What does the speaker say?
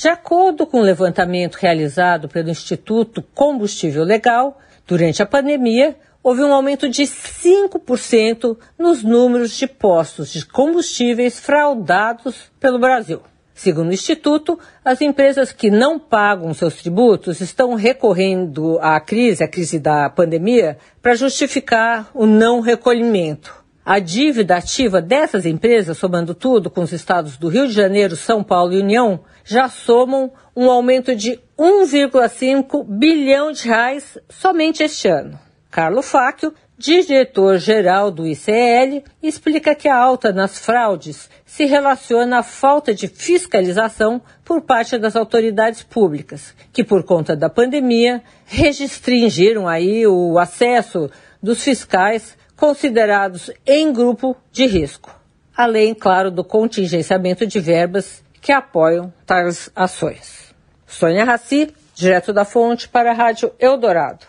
De acordo com o um levantamento realizado pelo Instituto Combustível Legal, durante a pandemia, houve um aumento de 5% nos números de postos de combustíveis fraudados pelo Brasil. Segundo o Instituto, as empresas que não pagam seus tributos estão recorrendo à crise, à crise da pandemia, para justificar o não recolhimento. A dívida ativa dessas empresas, somando tudo com os estados do Rio de Janeiro, São Paulo e União, já somam um aumento de 1,5 bilhão de reais somente este ano. Carlo Fáquio, diretor-geral do ICL, explica que a alta nas fraudes se relaciona à falta de fiscalização por parte das autoridades públicas, que por conta da pandemia restringiram aí o acesso dos fiscais considerados em grupo de risco, além, claro, do contingenciamento de verbas que apoiam tais ações. Sônia Raci, direto da fonte para a Rádio Eldorado.